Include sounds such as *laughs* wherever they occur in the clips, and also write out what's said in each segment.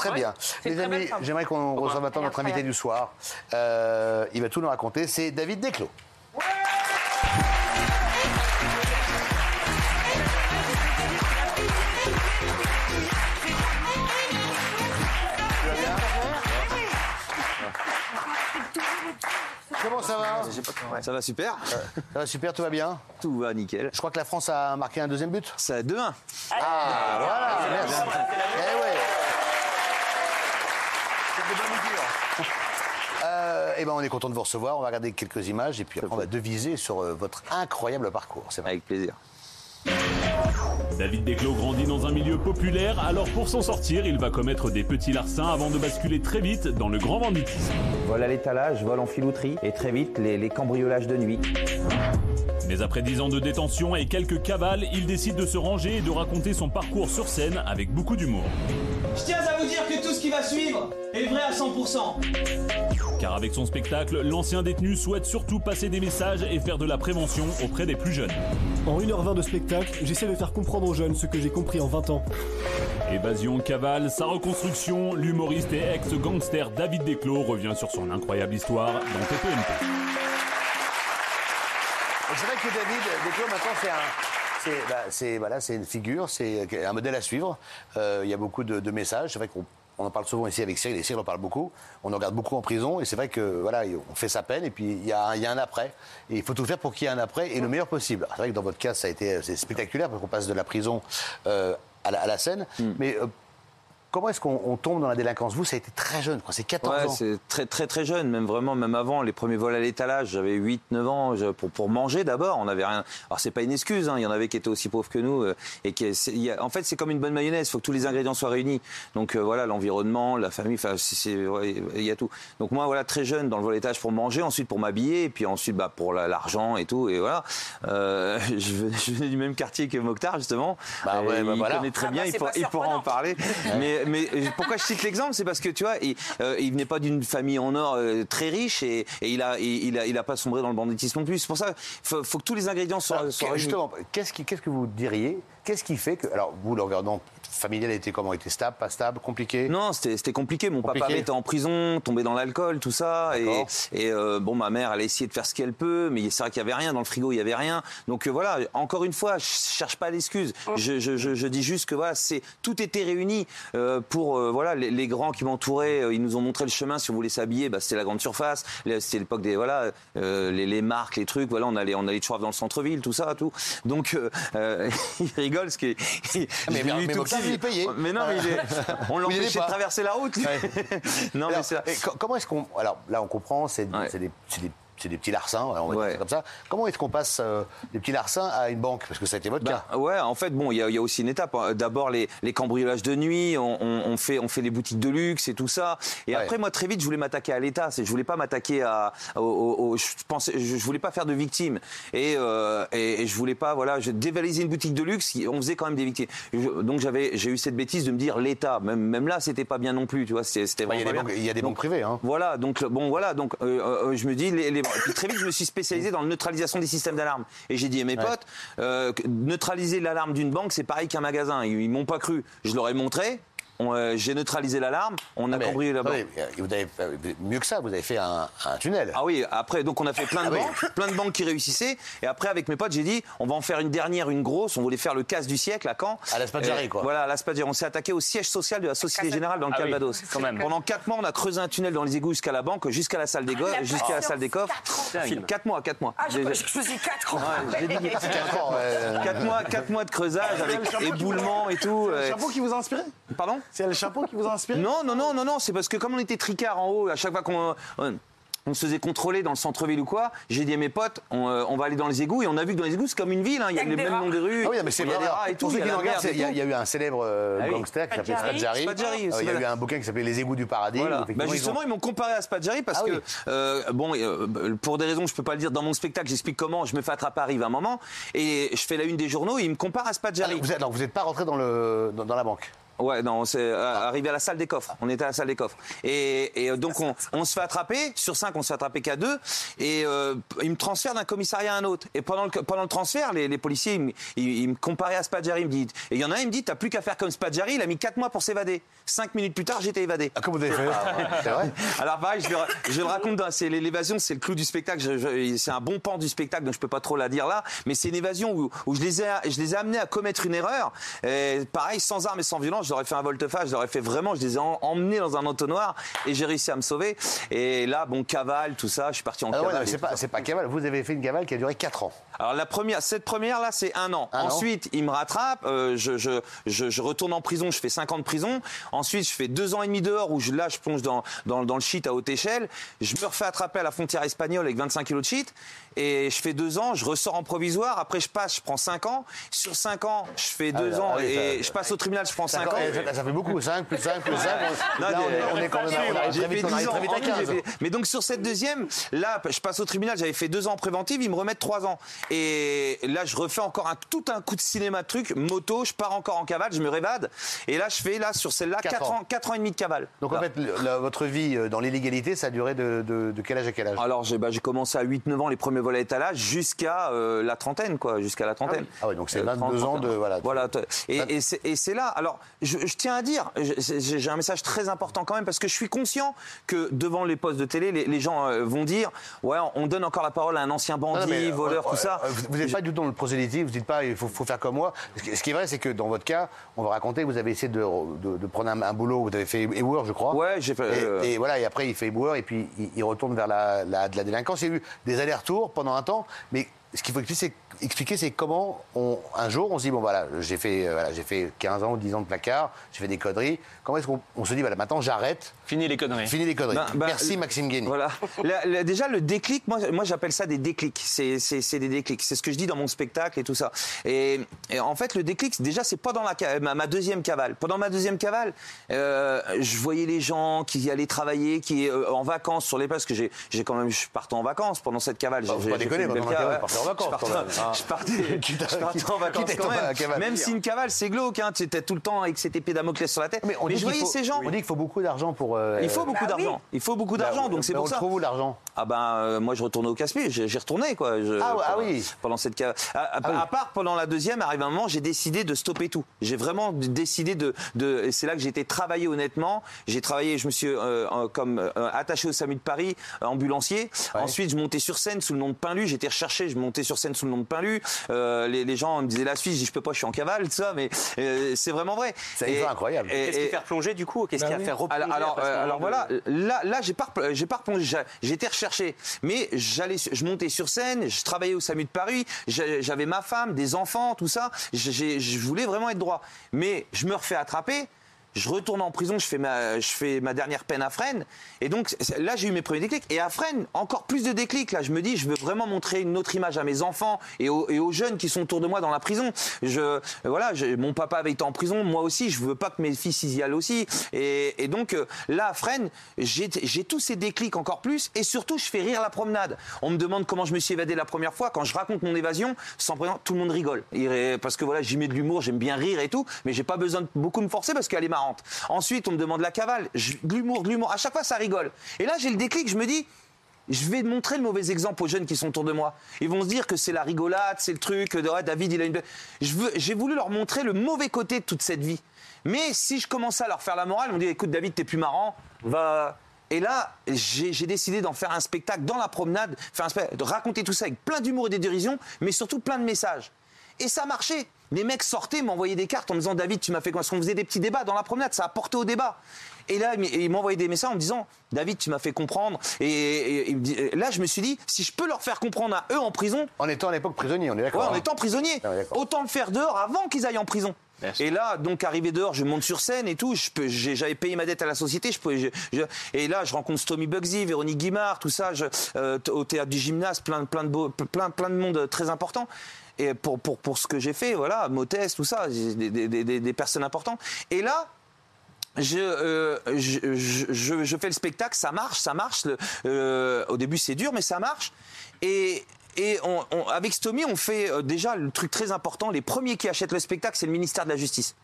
Très Ouais, bien. c'est Les très amis, j'aimerais qu'on reçoive maintenant notre invité du soir. Euh, il va tout nous raconter. C'est David Desclos. Comment ça va? Ça va super, Ça va super, tout va bien? Tout va nickel. Je crois que la France a marqué un deuxième but. Ça a 2-1. Ah, voilà, merci. Eh ouais. C'est de bonne augure. Euh, eh ben, on est content de vous recevoir. On va regarder quelques images et puis après, on va deviser sur euh, votre incroyable parcours. C'est vrai. Avec plaisir. David Desclos grandit dans un milieu populaire, alors pour s'en sortir, il va commettre des petits larcins avant de basculer très vite dans le grand banditisme. Vol à l'étalage, vol en filouterie et très vite les, les cambriolages de nuit. Mais après 10 ans de détention et quelques cavales, il décide de se ranger et de raconter son parcours sur scène avec beaucoup d'humour. Je tiens à vous dire que tout ce qui va suivre est vrai à 100%. Car avec son spectacle, l'ancien détenu souhaite surtout passer des messages et faire de la prévention auprès des plus jeunes. En 1h20 de spectacle, j'essaie de faire comprendre aux jeunes ce que j'ai compris en 20 ans. Évasion, cavale, sa reconstruction, l'humoriste et ex-gangster David Desclos revient sur son incroyable histoire dans TPMP. C'est vrai que David Desclos, maintenant, c'est un. C'est bah, voilà, une figure, c'est un modèle à suivre. Euh, il y a beaucoup de, de messages. C'est vrai qu'on on en parle souvent ici avec Cyril, et Cyril en parle beaucoup. On en regarde beaucoup en prison, et c'est vrai que voilà, on fait sa peine, et puis il y a, un- il y a un après. Et il faut tout faire pour qu'il y ait un après, et le meilleur possible. C'est vrai que dans votre cas, ça a été c'est spectaculaire, parce qu'on passe de la prison euh, à, la, à la scène. Mais euh, comment est-ce qu'on on tombe dans la délinquance? Vous, ça a été très jeune, quoi. C'est 14 Ouais, ans. c'est très très très jeune, même vraiment, même avant les premiers vols à l'étalage, j'avais 8-9 ans je- pour, pour manger d'abord. On avait rien. Alors c'est pas une excuse, hein, il y en avait qui étaient aussi pauvres que nous. euh, et qui, c'est- il y a- en fait, c'est comme une bonne mayonnaise. Il faut que tous les ingrédients soient réunis. Donc euh, voilà, l'environnement, la famille, enfin, c'est- c'est- ouais, il y a tout. Donc moi, voilà, très jeune dans le vol à l'étalage pour manger, ensuite pour m'habiller, et puis ensuite bah, pour la- l'argent et tout. Et voilà, Euh, *laughs* je, venais, je venais du même quartier que Mokhtar justement. Bah ouais, bah il voilà. connaît très Ah bien, bah, il, pour- il pourra en parler. mais, mais pourquoi je cite l'exemple? C'est parce que tu vois, il, euh, il venait pas d'une famille en or euh, très riche et, et il, a, il, il a il a pas sombré dans le banditisme non plus. C'est pour ça faut, faut que tous les ingrédients soient, Alors, soient que- réunis. justement, qu'est-ce qui- qu'est-ce que vous diriez Qu'est-ce qui fait que. Alors, vous, l'environnement familial était comment? Était stable, pas stable, compliqué? Non, c'était c'était compliqué. Mon Compliqué. papa était en prison, tombé dans l'alcool, tout ça. Et, et, euh, bon, ma mère, elle a essayé de faire ce qu'elle peut, mais c'est vrai qu'il y avait rien dans le frigo, il y avait rien. Donc euh, voilà. Encore une fois, je cherche pas d'excuses. Je, je, je, je dis juste que voilà, c'est tout était réuni euh, pour euh, voilà les, les grands qui m'entouraient. euh, ils nous ont montré le chemin. Si on voulait s'habiller, bah, c'était la grande surface. C'était l'époque des voilà euh, les, les marques, les trucs. Voilà, on allait on allait toujours dans le centre-ville, tout ça, tout. Donc euh, euh, *laughs* rigole que *laughs* Mais- je l'ai mais petit. il est payé. Mais non, mais il est- on Il est l'empêchait de traverser la route. lui. *laughs* non, mais Alors, c'est et co- comment est-ce qu'on. Alors là, on comprend, c'est Ouais. des, c'est des- c'est des petits larcins, on va dire ça comme ça. Comment est-ce qu'on passe euh, des petits larcins à une banque? Parce que ça a été votre Bah, cas. ouais, en fait, bon, il y, a- il y a aussi une étape. hein. D'abord, les, les cambriolages de nuit, on, on- on fait, on fait les boutiques de luxe et tout ça. Et Ouais. après, moi, très vite, je voulais m'attaquer à l'État. Je voulais pas m'attaquer à, au, au- au- je pensais, je, je voulais pas faire de victimes. Et, euh, et, et je voulais pas, voilà, je dévaliser une boutique de luxe. On faisait quand même des victimes. Je- donc j'avais, j'ai eu cette bêtise de me dire l'État. Même, même là, c'était pas bien non plus. Tu vois, c'était c'était Bah, il y a des banques, privées. Hein. Voilà, donc bon, voilà, donc euh, euh, je me dis, les, les- et puis très vite, je me suis spécialisé dans la neutralisation des systèmes d'alarme. Et j'ai dit à mes potes, euh, neutraliser l'alarme d'une banque, c'est pareil qu'un magasin. Ils, ils m'ont pas cru. Je leur ai montré. Euh, j'ai neutralisé l'alarme, on a Ah, Mais, cambriolé la banque. euh, vous avez, euh, mieux que ça, vous avez fait un, un tunnel. Ah oui, après, donc on a fait plein de Ah oui. banques, plein de banques qui réussissaient. Et après, avec mes potes, j'ai dit, on va en faire une dernière, une grosse. On voulait faire le casse du siècle à Caen. À la Spadjari, quoi. Voilà, à la Spadjari. On s'est attaqué au siège social de la Société Générale dans le Ah oui, Calvados. quand même. Pendant 4 mois, on a creusé un tunnel dans les égouts jusqu'à la banque, jusqu'à la salle des go- la jusqu'à la salle des coffres. patience, 4 mois, 4 mois. Ah, je, je faisais 4 ans. Ouais, j'ai dit- *laughs* Quatre ans, ouais. 4 mois, 4 mois de creusage avec éboulement et tout. C'est chapeau qui vous a inspiré? Pardon? C'est le chapeau qui vous a inspiré non, non, non, non, non, c'est parce que comme on était tricard en haut, à chaque fois qu'on on, on se faisait contrôler dans le centre-ville ou quoi, j'ai dit à mes potes, on, euh, on va aller dans les égouts et on a vu que dans les égouts c'est comme une ville, hein, il y a y le même rats. nom de rue, Ah oui, non, mais c'est il y a vrai. des rats et tout, Pour ceux il y y, il y a eu un célèbre euh, Ah oui. gangster qui s'appelait Spadjari. Spadjari. Euh, Il y a eu un bouquin qui s'appelait Les égouts du paradis. Voilà. Bah justement, ils m'ont comparé à Spadjari parce Ah que, oui. euh, bon, euh, pour des raisons je peux pas le dire dans mon spectacle, j'explique comment je me fais attraper arrive à un moment et je fais la une des journaux et ils me comparent à Ah, Spadjari. alors, vous n'êtes pas rentré dans, le, dans, dans la banque Ouais, non, c'est euh, arrivé à la salle des coffres. On était à la salle des coffres. Et, et, euh, donc on, on se fait attraper. Sur cinq, on se fait attraper qu'à deux. Et euh, ils me transfèrent d'un commissariat à un autre. Et pendant le, pendant le transfert, les, les policiers, ils, me- ils- ils me comparaient à Spadjari. Ils me disent, et il y en a un, il me dit, t'as plus qu'à faire comme Spadjari. Il a mis quatre mois pour s'évader. Cinq minutes plus tard, j'étais évadé. Ah, comment vous avez fait? C'est vrai Alors pareil, je le, je le raconte, dans- c'est l'évasion, c'est le clou du spectacle. Je- je- c'est un bon pan du spectacle, donc je peux pas trop la dire là. Mais c'est une évasion où, où je les ai, je les ai amenés à commettre une erreur. Et pareil, sans armes et sans violence, ai fait un volte-face, ai fait vraiment, je les ai en- emmenés dans un entonnoir et j'ai réussi à me sauver. Et là, bon, cavale, tout ça, je suis parti en Ah ouais, cavale. c'est pas, cavale. Vous avez fait une cavale qui a duré 4 ans. Alors la première, cette première là, c'est un an. Un an. Ensuite, il me rattrape. euh, je, je, je, je retourne en prison. Je fais 5 ans de prison. Ensuite, je fais deux ans et demi dehors où je, là, je plonge dans, dans, dans le shit à haute échelle. Je me refais attraper à la frontière espagnole avec 25 kilos de shit. Et je fais deux ans. Je ressors en provisoire. Après, je passe. Je prends 5 ans. Sur 5 ans, je fais deux Ah, ans et je passe au tribunal. Je prends 5 ans. Ça, ça fait beaucoup. 5 plus 5 plus 5. Non, là, on on est quand même on très fait vite, on 10 arrive ans. très vite à En plus, 15. j'ai fait- Mais donc sur cette deuxième, là, je passe au tribunal, j'avais fait deux ans en préventive, ils me remettent trois ans. Et là, je refais encore un, tout un coup de cinéma de truc, moto, je pars encore en cavale, je me révade. Et là, je fais là sur celle-là Quatre 4 ans. ans, quatre ans et demi de cavale. Donc en Là. fait, le- la- votre vie euh, dans l'illégalité, ça a duré de, de- de quel âge à quel âge? Alors j'ai bah, commencé à 8-9 ans les premiers vols à étalage jusqu'à euh, la trentaine quoi, jusqu'à la trentaine. Ah oui, donc c'est Euh, 22 ans 30, de- voilà. Voilà. Et, et c'est là. Alors je, je tiens à dire, j'ai un message très important quand même parce que je suis conscient que devant les postes de télé, les, les gens euh, vont dire ouais on donne encore la parole à un ancien bandit, non, mais, euh, voleur, tout ça. euh, Vous n'êtes pas du tout dans le prosélytisme, vous dites pas il faut, faut faire comme moi. Ce qui, ce qui est vrai, c'est que dans votre cas, on va raconter que vous avez essayé de, de- de prendre un, un boulot, vous avez fait éboueur, je crois. Ouais, j'ai fait, Et, euh, et voilà, et après il fait éboueur et puis il, il retourne vers la, la- de la délinquance. Il y a eu des allers-retours pendant un temps, mais ce qu'il faut expliquer, c'est, expliquer, c'est comment on, un jour on se dit bon voilà, j'ai fait, euh, voilà, j'ai fait 15 ans ou 10 ans de placard, j'ai fait des conneries. Comment est-ce qu'on on se dit voilà, maintenant j'arrête, Fini les conneries. fini les conneries. Ben, ben, Merci Maxime Guény. Voilà. *laughs* La- la- déjà, le déclic, moi, moi j'appelle ça des déclics. C'est, des déclics. C'est ce que je dis dans mon spectacle et tout ça. Et, et en fait, le déclic, déjà, c'est pas dans la, ma, ma deuxième cavale. Pendant ma deuxième cavale, euh, je voyais les gens qui allaient travailler, qui euh, en vacances sur les places, parce que j'ai, quand même, je partais en vacances pendant cette cavale. Bah, J'ai- pas déconner, pendant la cavale, en vacances, Je partais, *laughs* je partais, Quitte à- je partais quitte- en vacances quand même. cavale. Même si une cavale, c'est glauque, hein, tu étais tout le temps avec cette épée Damoclès sur la tête. Mais on dit je voyais faut- ces gens. On dit qu'il faut beaucoup d'argent pour. euh, Il faut beaucoup Bah oui. d'argent. Il faut beaucoup d'argent, bah, donc c'est pour on ça. trouve où l'argent? Ah ben euh, moi je retournais au casse-pied, j'ai retourné quoi. Je- Ah ah oui. Pendant cette ca- à, à- Ah oui. à part pendant la deuxième, arrive un moment, j'ai décidé de stopper tout. J'ai vraiment décidé de, c'est là que j'ai été travailler honnêtement. J'ai travaillé, je me suis euh, comme euh, attaché au SAMU de Paris, ambulancier. Ouais. Ensuite, je montais sur scène sous le nom de Pinlu. J'étais recherché, je montais sur scène sous le nom de Pinlu. Euh, les, les gens me disaient la Suisse, je dis je peux pas, je suis en cavale, tout ça, mais euh, c'est vraiment vrai. C'est incroyable. et- Qu'est-ce qui fait replonger du coup? Qu'est-ce qui a fait replonger alors, alors, euh, alors de- voilà, là, là, j'ai pas, j'ai pas replongé. J'ai- J'étais recherché, mais j'allais, je montais sur scène, je travaillais au SAMU de Paris, j'avais ma femme, des enfants, tout ça. Je voulais vraiment être droit, mais je me refais attraper. Je retourne en prison, je fais ma, dernière peine à Fresnes. Et donc là, j'ai eu mes premiers déclics. Et à Fresnes, encore plus de déclics. Là, je me dis, je veux vraiment montrer une autre image à mes enfants et aux, jeunes qui sont autour de moi dans la prison. Voilà, mon papa avait été en prison, moi aussi. Je veux pas que mes fils y aillent aussi. Et, donc euh, là, à Fresnes, j'ai tous ces déclics encore plus. Et surtout, je fais rire la promenade. On me demande comment je me suis évadé la première fois. Quand je raconte mon évasion, sans présent, tout le monde rigole. Parce que voilà, j'y mets de l'humour, j'aime bien rire et tout. Mais j'ai pas besoin de beaucoup me forcer parce qu'elle est marrante. Ensuite, on me demande la cavale. Je- De l'humour, de l'humour. À chaque fois, ça rigole. Et là, j'ai le déclic. Je me dis, je vais montrer le mauvais exemple aux jeunes qui sont autour de moi. Ils vont se dire que c'est la rigolade, c'est le truc, de ouais, David, il a une. j'ai voulu leur montrer le mauvais côté de toute cette vie. Mais si je commençais à leur faire la morale, ils m'ont dit, écoute, David, t'es plus marrant, va. Et là, j'ai décidé d'en faire un spectacle dans la promenade, de raconter tout ça avec plein d'humour et de dérision, mais surtout plein de messages. Et ça marchait. Les mecs sortaient, m'envoyaient des cartes en me disant David, tu m'as fait quoi? Parce qu'on faisait des petits débats dans la promenade, ça a porté au débat. Et là, ils m'envoyaient des messages en me disant David, tu m'as fait comprendre. Et, là, je me suis dit si je peux leur faire comprendre à eux en prison, En étant à l'époque prisonnier, on est d'accord. Ouais, en hein étant prisonnier. Ah. Autant le faire dehors avant qu'ils aillent en prison. Et là, donc arrivé dehors, je monte sur scène et tout. Je peux, j'ai- j'avais payé ma dette à la société. Je peux, je- je- et là, je rencontre Tommy Bugsy, Véronique Guimard, tout ça, je- euh, au théâtre du gymnase, plein, plein de beaux, plein, plein de monde très important. Et pour, pour, pour ce que j'ai fait, voilà, Motès, tout ça, des, des- des- personnes importantes. Et là, je, euh, je, je- je- fais le spectacle, ça marche, ça marche. Le- euh, au début, c'est dur, mais ça marche. Et, et on- on- avec Stomy, on fait euh, déjà le truc très important. Les premiers qui achètent le spectacle, c'est le ministère de la Justice.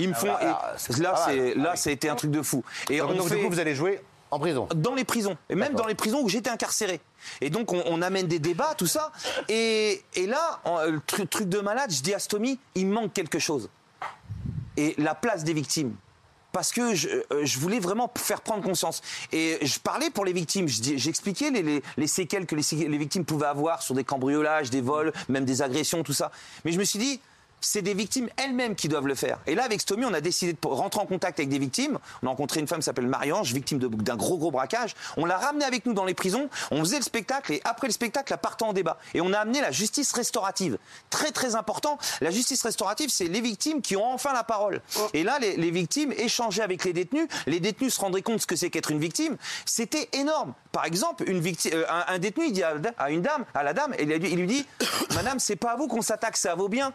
Ils me font. Ah, et bah, c'est là, pas mal. c'est là, ça a été un truc de fou. Et Donc, on donc, fait du coup, vous allez jouer en prison. dans les prisons, et même dans les prisons où j'étais incarcéré. Et donc on, on amène des débats, tout ça. Et, et là, euh, le tru- truc de malade, je dis à Stomy, il manque quelque chose. Et la place des victimes. Parce que je, euh, je voulais vraiment faire prendre conscience. Et je parlais pour les victimes. Je J'expliquais les, les- les séquelles que les, les victimes pouvaient avoir sur des cambriolages, des vols, même des agressions, tout ça. Mais je me suis dit, c'est des victimes elles-mêmes qui doivent le faire. Et là, avec Stomy, on a décidé de rentrer en contact avec des victimes. On a rencontré une femme qui s'appelle Marie-Ange, victime d'un gros, gros braquage. On l'a ramenée avec nous dans les prisons. On faisait le spectacle et après le spectacle, la partant en débat. Et on a amené la justice restaurative. Très, très important. La justice restaurative, c'est les victimes qui ont enfin la parole. Et là, les, les victimes échangeaient avec les détenus. Les détenus se rendraient compte de ce que c'est qu'être une victime. C'était énorme. Par exemple, une victime, euh, un, un détenu, il dit à, à une dame, à la dame, et il lui dit, Madame, c'est pas à vous qu'on s'attaque, c'est à vos biens.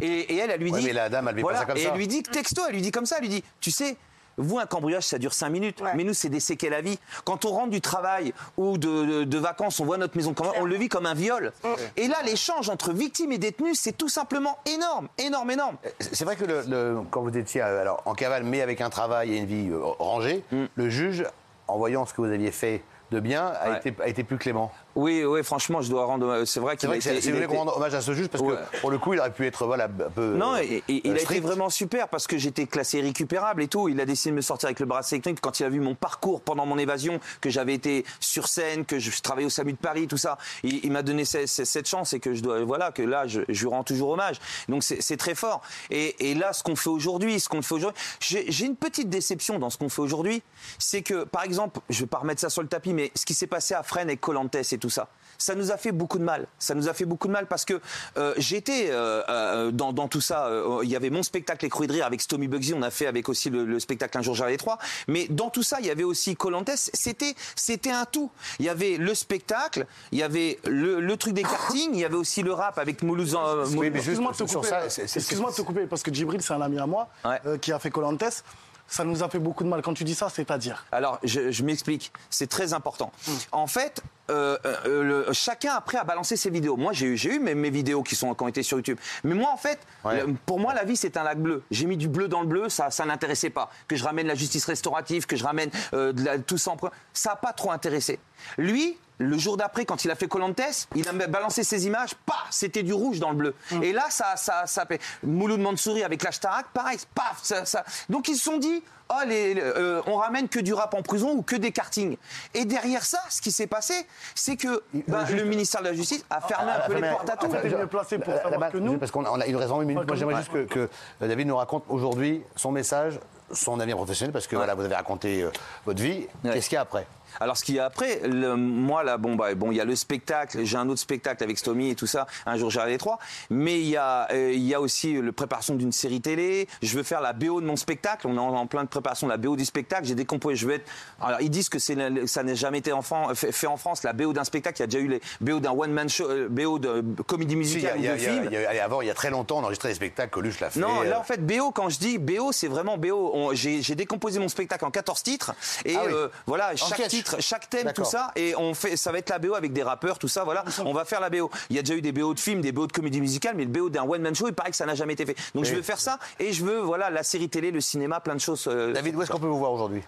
Et, et elle, elle lui Ouais, dit. mais la dame, elle pas ça comme et ça. elle lui dit texto, elle lui dit comme ça, elle lui dit, tu sais. Vous, un cambriolage, ça dure 5 minutes. Mais nous, c'est des séquelles à vie. Quand on rentre du travail ou de, de- de vacances, on voit notre maison, comme- on le vit comme un viol. Et là, l'échange entre victimes et détenus, c'est tout simplement énorme, énorme, énorme. C'est vrai que le, le- quand vous étiez euh, alors, en cavale, mais avec un travail et une vie euh, rangée, le juge, en voyant ce que vous aviez fait de bien, a, Ouais. été, a été plus clément. Oui, oui, franchement, je dois rendre. C'est vrai qu'il a été- il a voulez rendre hommage à ce juge parce Ouais. que pour le coup, il aurait pu être voilà, un peu. Non, et, et- il euh, a été vraiment super parce que j'étais classé récupérable et tout. Il a décidé de me sortir avec le bracelet électronique quand il a vu mon parcours pendant mon évasion, que j'avais été sur scène, que je travaillais au SAMU de Paris, tout ça. Il, il m'a donné ce- ce- cette chance et que je dois, voilà, que là, je, je lui rends toujours hommage. Donc c'est très fort. Et, et là, ce qu'on fait aujourd'hui, ce qu'on fait aujourd'hui, j'ai une petite déception dans ce qu'on fait aujourd'hui, c'est que, par exemple, je vais pas remettre ça sur le tapis, mais ce qui s'est passé à Fresnes avec Colantes et tout ça. Ça nous a fait beaucoup de mal. Ça nous a fait beaucoup de mal parce que euh, j'étais euh, euh, dans, dans tout ça. euh, Il y avait mon spectacle Les Crues de Rire avec Stomy Bugsy. On a fait avec aussi le, le spectacle Un jour j'arrive les trois. Mais dans tout ça, il y avait aussi Colantes. C'était c'était un tout. Il y avait le spectacle, il y avait le, le truc des kartings, il y avait aussi le rap avec Moulouz. euh, Oui, Excuse-moi de te couper. ça, c'est- c'est- Excuse-moi de te couper parce que Djibril, c'est un ami à moi Ouais. euh, qui a fait Colantes. Ça nous a fait beaucoup de mal. Quand tu dis ça, c'est-à-dire Alors, je, je m'explique. C'est très important. Hmm. En fait, euh, euh, le- chacun après a balancé ses vidéos. Moi, j'ai eu, mes, mes vidéos qui, sont, qui ont été sur YouTube. Mais moi, en fait, Ouais. le- pour moi, la vie, c'est un lac bleu. J'ai mis du bleu dans le bleu, ça, ça n'intéressait pas. Que je ramène la justice restaurative, que je ramène euh, de la- tout ça en Ça n'a pas trop intéressé. Lui, le jour d'après, quand il a fait Colantes, il a balancé ses images, paf, c'était du rouge dans le bleu. Et là, ça, ça, ça. Mouloud Mansouri avec l'Ashtarak, pareil, paf, ça, ça- Donc ils se sont dit, oh, les, les- euh, on ramène que du rap en prison ou que des kartings. Et derrière ça, ce qui s'est passé, c'est que bah, le ministère de la Justice a fermé un peu les portes à tout. Mieux placé pour Euh, savoir que nous. Parce qu'on a, on a- il nous reste 20 minutes. Pas Moi, que j'aimerais juste que, que, David nous raconte aujourd'hui son message, son avenir professionnel, parce que voilà, vous avez raconté euh, votre vie. Ouais. Qu'est-ce qu'il y a après? Alors ce qu'il y a après, le- moi là, bon bah bon, il y a le spectacle, j'ai un autre spectacle avec Stomy et tout ça. Un jour j'arrive les trois, mais il y a euh, il y a aussi le préparation d'une série télé. Je veux faire la BO de mon spectacle. On est en, en plein de préparation de la BO du spectacle. J'ai décomposé. Je veux être. Alors ils disent que c'est ça n'a jamais été Fran- fait, fait en France la BO d'un spectacle. Il y a déjà eu les BO d'un one man show, euh, BO de comédie Si, musicale il y a- ou de il y a- film. il y a- allez, avant, il y a très longtemps, on enregistrait des spectacles, Coluche l'a fait. Non, euh, là en fait BO quand je dis BO c'est vraiment BO. J'ai j'ai décomposé mon spectacle en 14 titres et Ah oui. euh, voilà chaque sketch. Chaque thème, tout ça et on fait ça va être la BO avec des rappeurs, tout ça. Voilà, on va faire la BO. Il y a déjà eu des BO de films, des BO de comédie musicale, mais le BO d'un one man show, il paraît que ça n'a jamais été fait. Donc je veux faire ça et je veux voilà la série télé, le cinéma, plein de choses. euh, David, où est-ce qu'on peut vous voir aujourd'hui?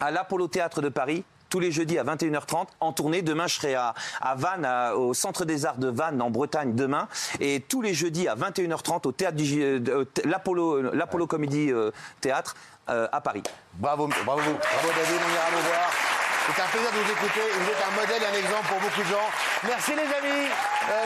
À l'Apollo Théâtre de Paris. Tous les jeudis à 21h30 en tournée. Demain, je serai à, à Vannes, à- au Centre des Arts de Vannes, en Bretagne, demain. Et tous les jeudis à 21h30 au théâtre du, euh, de- l'Apollo, euh, l'Apollo Comedy euh, Théâtre euh, à Paris. Bravo, bravo, bravo David, on ira vous voir. C'est un plaisir de vous écouter. Vous êtes un modèle et un exemple pour beaucoup de gens. Merci les amis. Euh,